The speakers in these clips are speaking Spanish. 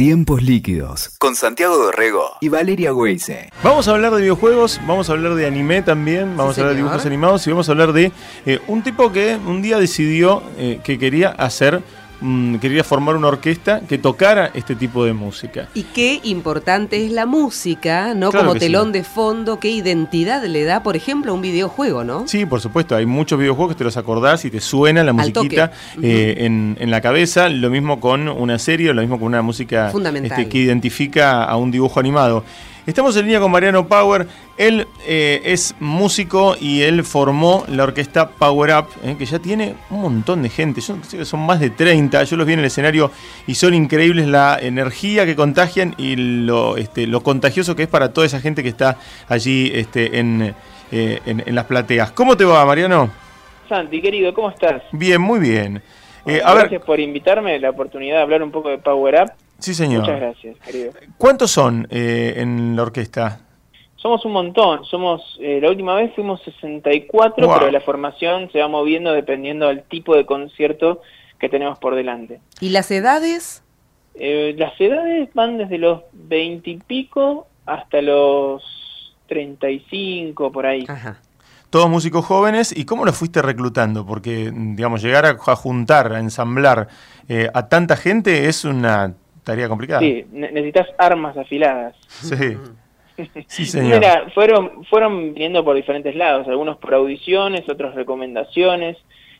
Tiempos líquidos con Santiago Dorrego y Valeria Weise. Vamos a hablar de videojuegos, vamos a hablar de anime también, vamos Sí, a hablar de dibujos animados y vamos a hablar de eh, un tipo que un día decidió eh, que quería hacer, mm, quería formar una orquesta que tocara este tipo de música. Y qué importante es la música, ¿no? Claro Como sí. telón de fondo, qué identidad le da, por ejemplo, a un videojuego, ¿no? Sí, por supuesto, hay muchos videojuegos que te los acordás y te suena la musiquita eh, en, en la cabeza, lo mismo con una serie, lo mismo con una música Fundamental. este, que identifica a un dibujo animado. Estamos en línea con Mariano Power, él eh, es músico y él formó la orquesta Power Up, eh, que ya tiene un montón de gente, yo son más de 30, yo los vi en el escenario y son increíbles la energía que contagian y lo, este, lo contagioso que es para toda esa gente que está allí este, en, eh, en, en las plateas. ¿Cómo te va, Mariano? Santi, querido, ¿cómo estás? Bien, muy bien. Eh, a gracias ver, por invitarme, la oportunidad de hablar un poco de Power Up. Sí señor. Muchas gracias, querido. ¿Cuántos son eh, en la orquesta? Somos un montón, somos eh, la última vez fuimos 64, Wow. pero la formación se va moviendo dependiendo del tipo de concierto que tenemos por delante. ¿Y las edades? Eh, las edades van desde los 20 y pico hasta los 35, por ahí. Ajá. Todos músicos jóvenes. ¿Y cómo los fuiste reclutando? Porque, digamos, llegar a, a juntar, a ensamblar eh, a tanta gente es una tarea complicada. Sí, ne- necesitas armas afiladas. Sí. Sí, señor. Mira, fueron, fueron viniendo por diferentes lados, algunos por audiciones, otros recomendaciones.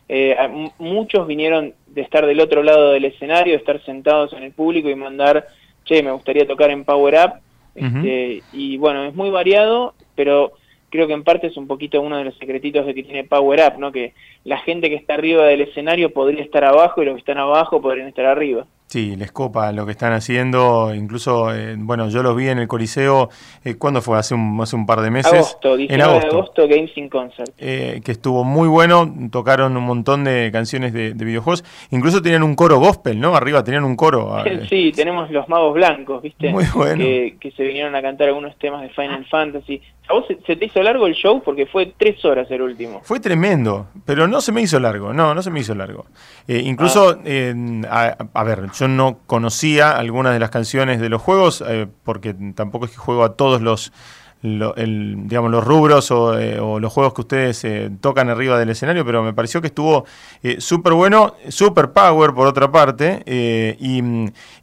Eh, muchos vinieron de estar del otro lado del escenario, de estar sentados en el público y mandar, che, me gustaría tocar en Power Up. Este, Y bueno, es muy variado, pero creo que en parte es un poquito uno de los secretitos de que tiene Power Up, ¿no? Que la gente que está arriba del escenario podría estar abajo y los que están abajo podrían estar arriba. Sí, les copa lo que están haciendo. Incluso, eh, bueno, yo los vi en el Coliseo. Eh, ¿Cuándo fue? Hace un, hace un par de meses. Agosto, 19 en agosto. de agosto, Games in Concert. eh, que estuvo muy bueno, tocaron un montón de canciones de, de videojuegos, incluso tenían un coro gospel, ¿no? Arriba tenían un coro. Sí, tenemos los magos blancos, ¿viste? Muy bueno. Que, que se vinieron a cantar algunos temas de Final Fantasy. ¿A vos se, se te hizo largo el show? Porque fue tres horas el último. Fue tremendo, pero no se me hizo largo, no, no se me hizo largo. Eh, incluso, Ah. eh, a, a ver, yo no conocía algunas de las canciones de los juegos, eh, porque tampoco es que juego a todos los, lo- el- digamos, los rubros o, eh, o los juegos que ustedes eh, tocan arriba del escenario, pero me pareció que estuvo eh, súper bueno, super power por otra parte, eh, y,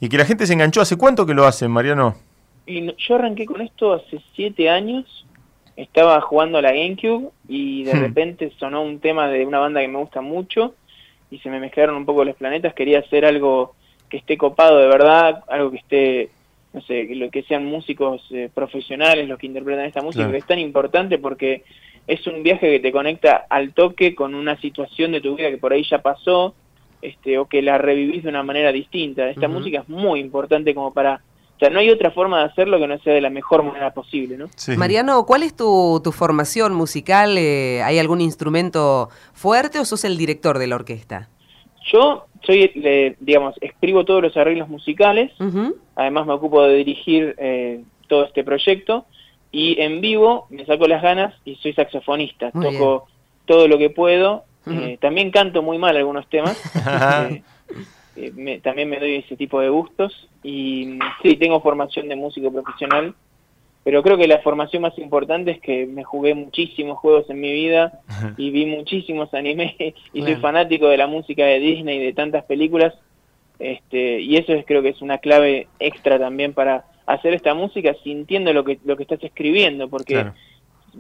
y que la gente se enganchó. ¿Hace cuánto que lo hacen, Mariano? Y no- yo arranqué con esto hace siete años. Estaba jugando a la GameCube y de Hmm. repente sonó un tema de una banda que me gusta mucho y se me mezclaron un poco los planetas. Quería hacer algo que esté copado de verdad, algo que esté, no sé, lo que sean músicos eh, profesionales los que interpretan esta música, Claro. que es tan importante porque es un viaje que te conecta al toque con una situación de tu vida que por ahí ya pasó, este, o que la revivís de una manera distinta. Esta música es muy importante como para... O sea, no hay otra forma de hacerlo que no sea de la mejor manera posible, ¿no? Sí. Mariano, ¿cuál es tu, tu formación musical? Eh, ¿Hay algún instrumento fuerte o sos el director de la orquesta? Yo soy, eh, digamos, escribo todos los arreglos musicales, además me ocupo de dirigir eh, todo este proyecto y en vivo me saco las ganas y soy saxofonista, Muy toco todo lo que puedo, eh, también canto muy mal algunos temas, Ajá. eh, me- también me doy ese tipo de gustos y mm, sí, tengo formación de músico profesional, pero creo que la formación más importante es que me jugué muchísimos juegos en mi vida y vi muchísimos animes y soy fanático de la música de Disney y de tantas películas este y eso es creo que es una clave extra también para hacer esta música sintiendo lo que lo que estás escribiendo porque Claro.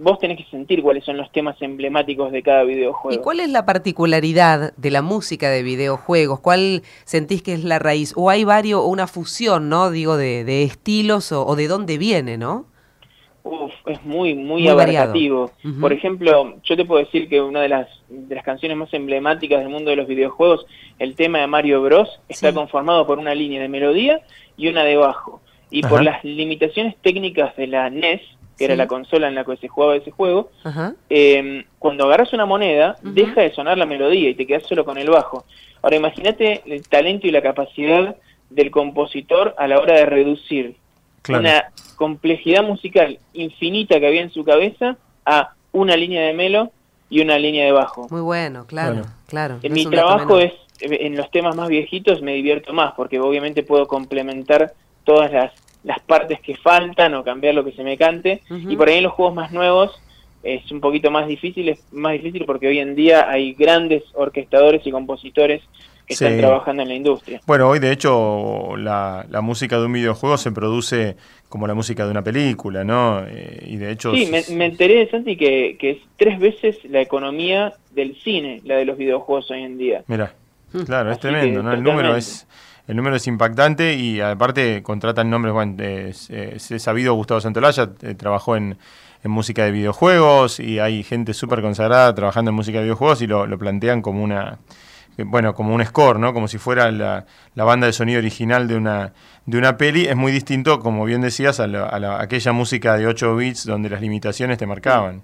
Vos tenés que sentir cuáles son los temas emblemáticos de cada ¿Y videojuego cuál es la particularidad de la música de videojuegos? ¿Cuál sentís que es la raíz? ¿O hay varios, o una fusión, ¿no? Digo, de, de estilos o, o de dónde viene, ¿no? Uf, es muy, muy, Muy abarcativo. Por ejemplo, yo te puedo decir que una de las, de las canciones más emblemáticas del mundo de los videojuegos, el tema de Mario Bros, está Sí. conformado por una línea de melodía y una de bajo. Y por las limitaciones técnicas de la NES, que era la consola en la que se jugaba ese juego, Ajá. eh, cuando agarras una moneda, deja de sonar la melodía y te quedas solo con el bajo. Ahora imagínate el talento y la capacidad del compositor a la hora de reducir Claro. una complejidad musical infinita que había en su cabeza a una línea de melo y una línea de bajo. Muy bueno, claro, Claro. claro. En no mi trabajo es, eh, en los temas más viejitos me divierto más, porque obviamente puedo complementar todas las, las partes que faltan o cambiar lo que se me cante. Y por ahí en los juegos más nuevos es un poquito más difícil, es más difícil porque hoy en día hay grandes orquestadores y compositores que están trabajando en la industria. Bueno, hoy de hecho la, la, música de un videojuego se produce como la música de una película, ¿no? Eh, y de hecho... Sí, me, me enteré, Santi, que, que es tres veces la economía del cine, la de los videojuegos hoy en día. Mira, claro, es tremendo, ¿no? El número es... El número es impactante y aparte contratan nombres, bueno, se ha sabido Gustavo Santolaya, eh, trabajó en, música de videojuegos y hay gente súper consagrada trabajando en música de videojuegos y lo, plantean como una bueno, como un score, ¿no? Como si fuera la, la, banda de sonido original de una, de una peli, es muy distinto, como bien decías, a, a aquella música de 8 bits donde las limitaciones te marcaban.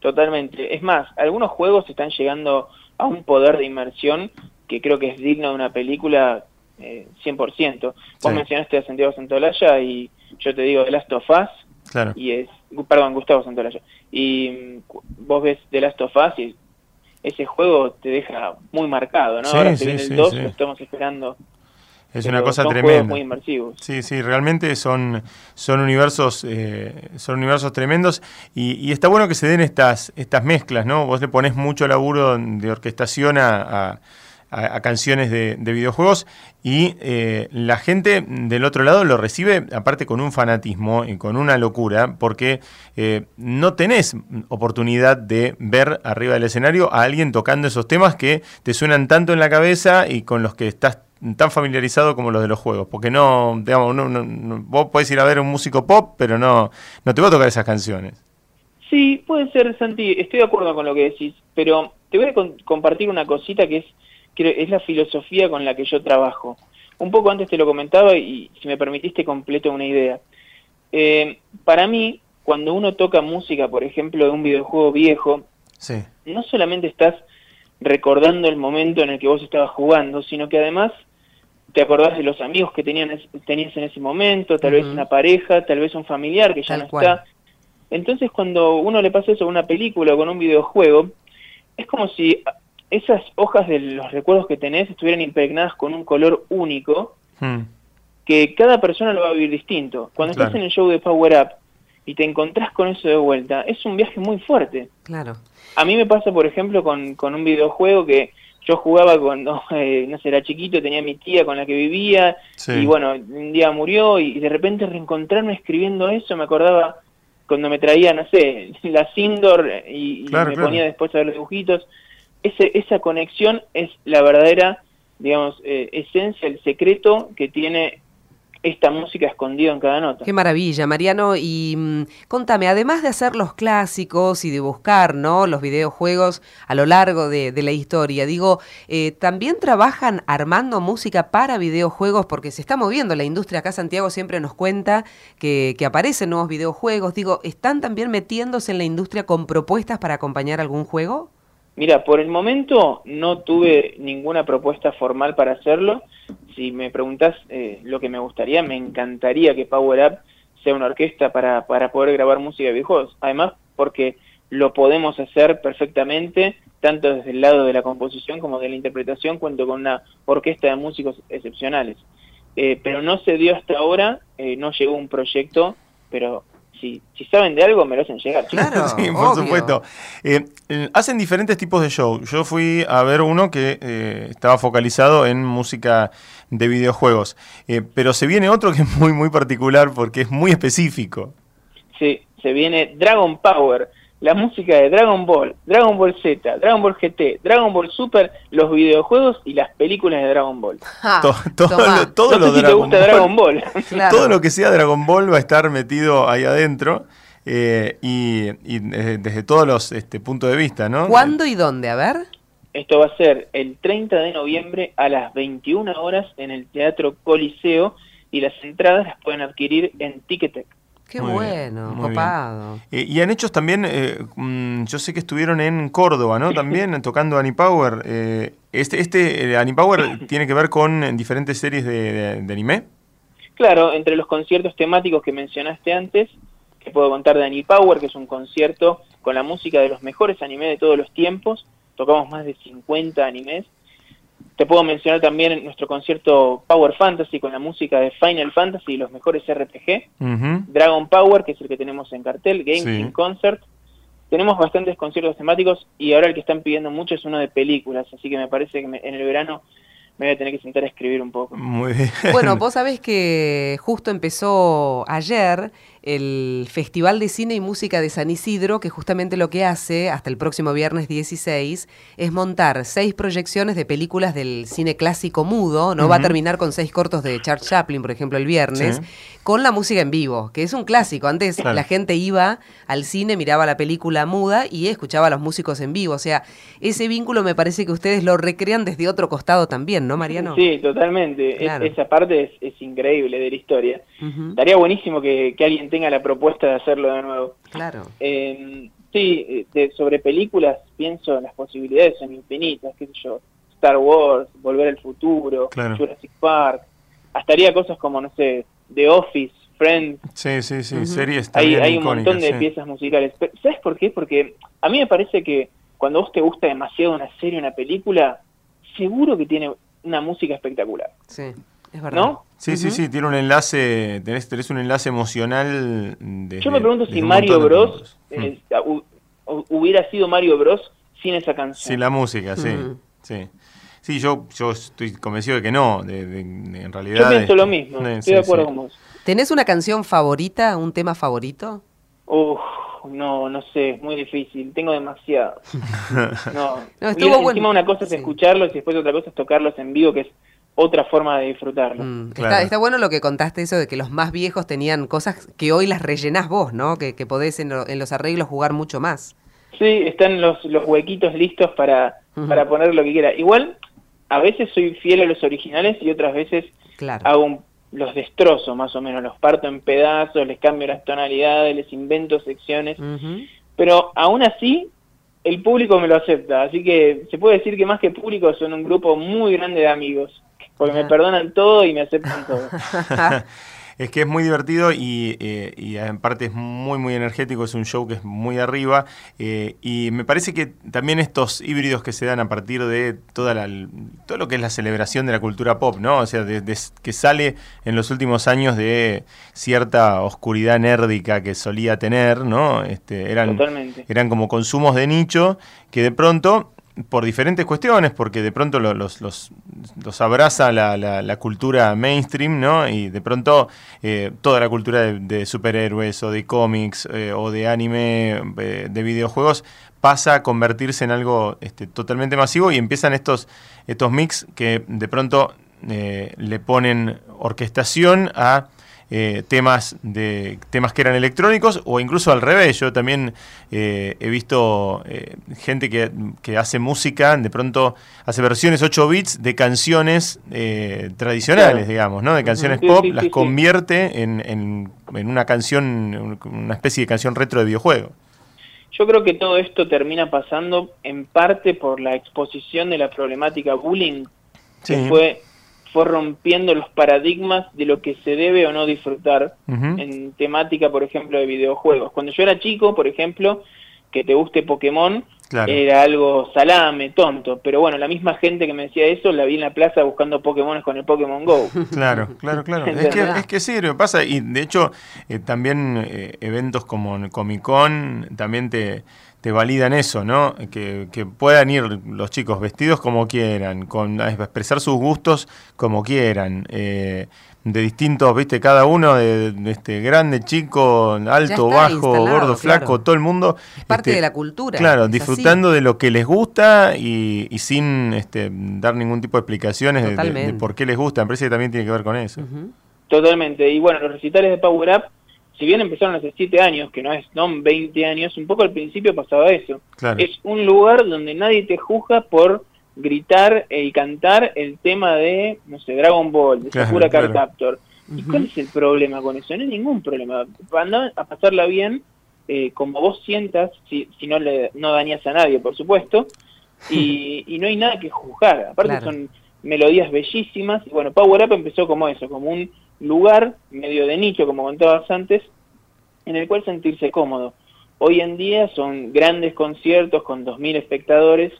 Totalmente. Es más, algunos juegos están llegando a un poder de inmersión que creo que es digno de una película eh, 100%. Vos mencionaste a Santiago Santolaya y yo te digo The Last of Us, Claro. Y es, perdón, Gustavo Santolaya. Y mm, vos ves The Last of Us y ese juego te deja muy marcado, ¿no? Ahora se viene el 2, lo estamos esperando. Es una cosa tremenda. muy inmersivos. Sí, sí, realmente son, son universos, eh, son universos tremendos y, y, está bueno que se den estas, estas mezclas, ¿no? Vos le pones mucho laburo de orquestación a a, canciones de, videojuegos y eh, la gente del otro lado lo recibe aparte con un fanatismo y con una locura porque eh, no tenés oportunidad de ver arriba del escenario a alguien tocando esos temas que te suenan tanto en la cabeza y con los que estás tan familiarizado como los de los juegos, porque no, digamos, no, vos podés ir a ver un músico pop, pero no, no te va a tocar esas canciones. Sí, puede ser, Santi, estoy de acuerdo con lo que decís, pero te voy a compartir una cosita que es es la filosofía con la que yo trabajo. Un poco antes te lo comentaba y si me permitiste completo una idea. Eh, para mí, cuando uno toca música, por ejemplo, de un videojuego viejo, no solamente estás recordando el momento en el que vos estabas jugando, sino que además te acordás de los amigos que tenían, tenías en ese momento, tal vez una pareja, tal vez un familiar que ya no está. Entonces cuando uno le pasa eso a una película o con un videojuego, es como si esas hojas de los recuerdos que tenés estuvieran impregnadas con un color único, hmm. que cada persona lo va a vivir distinto. Cuando estás en el show de Power Up y te encontrás con eso de vuelta, es un viaje muy fuerte. Claro. A mí me pasa, por ejemplo, con, con un videojuego que yo jugaba cuando, eh, no sé, era chiquito, tenía mi tía con la que vivía, y bueno, un día murió, y de repente reencontrarme escribiendo eso, me acordaba cuando me traía, no sé, la Sindor y, me ponía después a ver los dibujitos esa conexión es la verdadera, digamos, eh, esencia, el secreto que tiene esta música escondida en cada nota. Qué maravilla, Mariano. Y mm, contame, además de hacer los clásicos y de buscar ¿no? los videojuegos a lo largo de, la historia, digo, eh, ¿también trabajan armando música para videojuegos? Porque se está moviendo la industria. Acá Santiago siempre nos cuenta que, que aparecen nuevos videojuegos. Digo, ¿están también metiéndose en la industria con propuestas para acompañar algún juego? Mira, por el momento no tuve ninguna propuesta formal para hacerlo. Si me preguntas eh, lo que me gustaría, me encantaría que Power Up sea una orquesta para, para poder grabar música de videojuegos. Además, porque lo podemos hacer perfectamente, tanto desde el lado de la composición como de la interpretación, cuento con una orquesta de músicos excepcionales. Eh, pero no se dio hasta ahora, eh, no llegó un proyecto, pero si, si saben de algo, me lo hacen llegar. Claro, sí, por supuesto. Eh, hacen diferentes tipos de show. Yo fui a ver uno que eh, estaba focalizado en música de videojuegos, eh, pero se viene otro que es muy, muy particular porque es muy específico. Sí, se viene Dragon Power la música de Dragon Ball, Dragon Ball Z, Dragon Ball GT, Dragon Ball Super, los videojuegos y las películas de Dragon Ball. todo, lo, Dragon, Ball. Todo lo que sea Dragon Ball va a estar metido ahí adentro. Eh, y, desde todos los este, puntos de vista, ¿no? ¿Cuándo y dónde? A ver. Esto va a ser el 30 de noviembre a las 21 horas en el Teatro Coliseo y las entradas las pueden adquirir en Ticketek. Qué bueno, copado. Eh, y han hecho también, eh, mm, yo sé que estuvieron en Córdoba, ¿no? También tocando Anipower. Eh, este este eh, Anipower tiene que ver con diferentes series de, anime. Claro, entre los conciertos temáticos que mencionaste antes, que puedo contar de Anipower, que es un concierto con la música de los mejores animes de todos los tiempos. Tocamos más de 50 animes. Te puedo mencionar también nuestro concierto Power Fantasy con la música de Final Fantasy y los mejores RPG. Dragon Power, que es el que tenemos en cartel, Game Concert. Tenemos bastantes conciertos temáticos y ahora el que están pidiendo mucho es uno de películas, así que me parece que en el verano me voy a tener que sentar a escribir un poco. Muy bien. Bueno, vos sabés que justo empezó ayer el Festival de Cine y Música de San Isidro, que justamente lo que hace hasta el próximo viernes 16 es montar seis proyecciones de películas del cine clásico mudo, no va a terminar con seis cortos de Charles Chaplin, por ejemplo, el viernes, con la música en vivo, que es un clásico. Antes la gente iba al cine, miraba la película muda y escuchaba a los músicos en vivo. O sea, ese vínculo me parece que ustedes lo recrean desde otro costado también, ¿no, Mariano? Sí, totalmente. esa parte es, increíble de la historia. Estaría buenísimo que, que alguien tenga la propuesta de hacerlo de nuevo. Claro. Eh, sí, sobre películas pienso las posibilidades son infinitas, qué sé yo, Star Wars, Volver al Futuro, Jurassic Park, hasta haría cosas como, no sé, The Office, Friends. Sí, sí, sí, series Hay, hay un montón de piezas musicales. ¿Sabes por qué? Porque a mí me parece que cuando vos te gusta demasiado una serie, una película, seguro que tiene una música espectacular. Sí. Es verdad. ¿No? Sí, sí, sí, tiene un enlace, tenés, tenés un enlace emocional. Yo me pregunto si Mario Bros. Eh, mm. hubiera sido Mario Bros. sin esa canción. Sin la música, sí. sí. Sí, yo, yo estoy convencido de que no, de, en realidad... Yo pienso lo mismo, estoy de acuerdo con vos. ¿Tenés una canción favorita, un tema favorito? Uf, no, no sé, muy difícil, tengo demasiado. No, no estuvo encima una cosa es escucharlos y después otra cosa es tocarlos en vivo, que es otra forma de disfrutarlo. Mm, está, bueno lo que contaste eso de que los más viejos tenían cosas que hoy las rellenás vos, ¿no? Que, que podés en, los arreglos jugar mucho más. Sí, están los, los huequitos listos para, para poner lo que quiera. Igual, a veces soy fiel a los originales y otras veces hago los destrozo más o menos, los parto en pedazos, les cambio las tonalidades, les invento secciones. Pero aún así, el público me lo acepta. Así que se puede decir que más que público son un grupo muy grande de amigos. Porque me perdonan todo y me aceptan todo. es que es muy divertido y, eh, y, en parte es muy, muy energético, es un show que es muy arriba. Eh, y me parece que también estos híbridos que se dan a partir de toda la, todo lo que es la celebración de la cultura pop, ¿no? O sea, que sale en los últimos años de cierta oscuridad nérdica que solía tener, ¿no? Este, eran, eran como consumos de nicho que de pronto por diferentes cuestiones, porque de pronto los, los, abraza la, la, cultura mainstream, ¿no? Y de pronto eh, toda la cultura de, superhéroes o de cómics eh, o de anime, eh, de videojuegos, pasa a convertirse en algo este, totalmente masivo y empiezan estos, estos mix que de pronto le ponen orquestación a eh, temas de temas que eran electrónicos o incluso al revés. Yo también eh, he visto eh, gente que, que, hace música, de pronto hace versiones 8 bits de canciones tradicionales, digamos, ¿no? De canciones pop, las convierte en, en, en, una canción, una especie de canción retro de videojuego. Yo creo que todo esto termina pasando en parte por la exposición de la problemática bullying, que fue fue rompiendo los paradigmas de lo que se debe o no disfrutar en temática, por ejemplo, de videojuegos. Cuando yo era chico, por ejemplo, que te guste Pokémon, era algo salame, tonto. Pero bueno, la misma gente que me decía eso la vi en la plaza buscando Pokémon con el Pokémon Go. Claro, claro, claro. es, que, es que sí, lo pasa. Y de hecho, eh, también eh, eventos como Comic Con también te te validan eso, ¿no? Que, puedan ir los chicos vestidos como quieran, con a expresar sus gustos como quieran, eh, de distintos, viste, cada uno de, este grande, chico, alto, bajo, gordo, flaco, todo el mundo. parte este, de la cultura. Claro, disfrutando de lo que les gusta y, sin este, dar ningún tipo de explicaciones de, por qué les gusta. Me parece que también tiene que ver con eso. Totalmente. Y bueno, los recitales de Power Up si bien empezaron hace 7 años, que no es no 20 años, un poco al principio pasaba eso. Es un lugar donde nadie te juzga por gritar y cantar el tema de, no sé, Dragon Ball, de Sakura Card Captor. ¿Y cuál es el problema con eso? No hay ningún problema. Anda a pasarla bien, eh, como vos sientas, si, si no le no dañas a nadie, por supuesto, y, y no hay nada que juzgar. Aparte son melodías bellísimas. Y bueno, Power Up empezó como eso, como un lugar medio de nicho, como contabas antes, en el cual sentirse cómodo. Hoy en día son grandes conciertos con 2.000 espectadores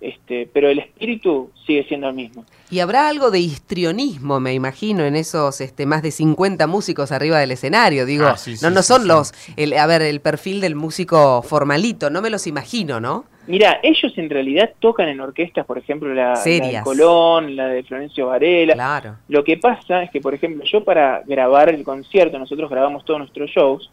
este, pero el espíritu sigue siendo el mismo. Y habrá algo de histrionismo, me imagino, en esos este, más de 50 músicos arriba del escenario. Digo, Ah, sí, sí, no, no sí, son sí. los, el, a ver, el perfil del músico formalito, no me los imagino, ¿no? Mira, ellos en realidad tocan en orquestas, por ejemplo, la, la de. Colón, la de Florencio Varela. Claro. Lo que pasa es que, por ejemplo, yo para grabar el concierto, nosotros grabamos todos nuestros shows,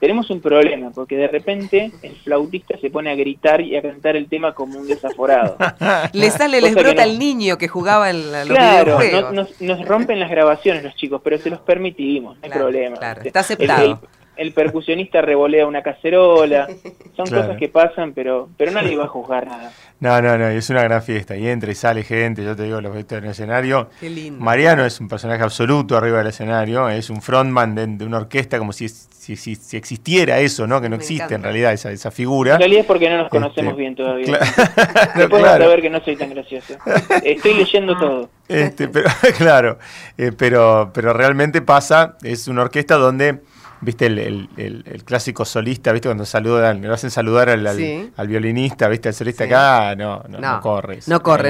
tenemos un problema, porque de repente el flautista se pone a gritar y a cantar el tema como un desaforado. Le sale, les brota no- el niño que jugaba en la- los Claro, no- nos, nos rompen las grabaciones los chicos, pero se los permitimos, no hay Claro, problema. claro, está aceptado. El, el- el percusionista revolea una cacerola, son Claro. cosas que pasan, pero, pero nadie va a juzgar nada. No, no, no, y es una gran fiesta. Y entra y sale gente, yo te digo, los veo en el escenario. Qué lindo. Mariano es un personaje absoluto arriba del escenario, es un frontman de, de una orquesta como si, si, si- si existiera eso, ¿no? Que no Me existe encanta. en realidad esa, esa figura. En realidad es porque no nos conocemos Este, bien todavía. Cla- Después claro. vas a ver que no soy tan gracioso. Estoy leyendo todo. Este, pero, claro, eh, pero, pero realmente pasa, es una orquesta donde, viste, el, el- el- el clásico solista, viste, cuando saludan, le hacen saludar al, al- Sí. al violinista, viste, al solista Sí. acá, no, no, No, no corre, Eh,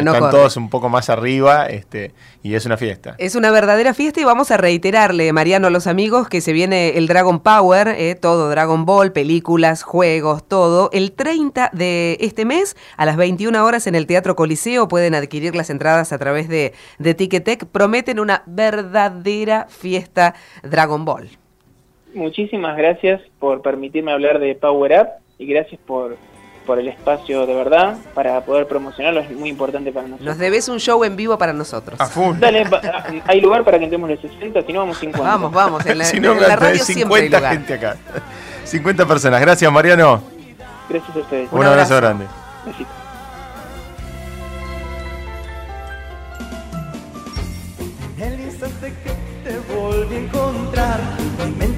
no Están corre. todos un poco más arriba, este, y es una fiesta. Es una verdadera fiesta y vamos a reiterarle, Mariano, a los amigos, que se viene el Dragon Power, eh, todo Dragon Ball, películas, juegos, todo. El 30 de este mes, a las 21 horas en el Teatro Coliseo, pueden adquirir las entradas a través de, de Ticketek. Prometen una verdadera fiesta Dragon Ball. Muchísimas gracias por permitirme hablar de Power Up y gracias por, por el espacio de verdad para poder promocionarlo. Es muy importante para nosotros. Nos debes un show en vivo para nosotros. A full. Dale, va- hay lugar para que entremos los 60, si no vamos 50. Vamos, vamos, en la, si no, en la hay radio siempre hay 50 lugar. gente acá. 50 personas. Gracias, Mariano. Gracias a ustedes. Un, Un abrazo, abrazo. grande.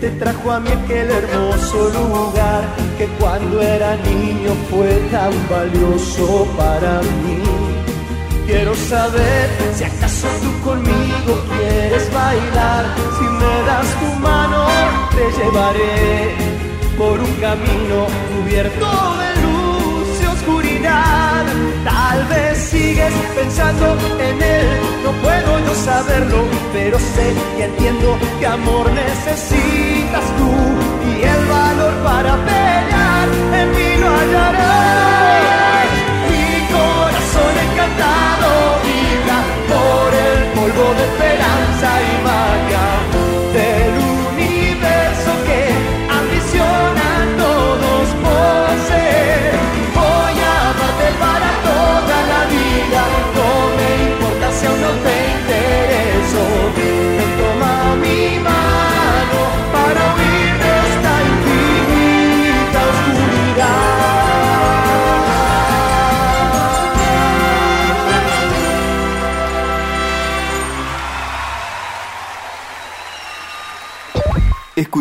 Mente trajo a mí aquel hermoso lugar que cuando era niño fue tan valioso para mí. Quiero saber si acaso tú conmigo quieres bailar. Si me das tu mano, te llevaré por un camino cubierto de luz y oscuridad. Tal vez sigues pensando en él, no puedo yo saberlo, pero sé y entiendo que amor necesitas tú y el valor para pelear en mí lo hallarás. Mi corazón encantado vibra por el polvo de esperanza y magia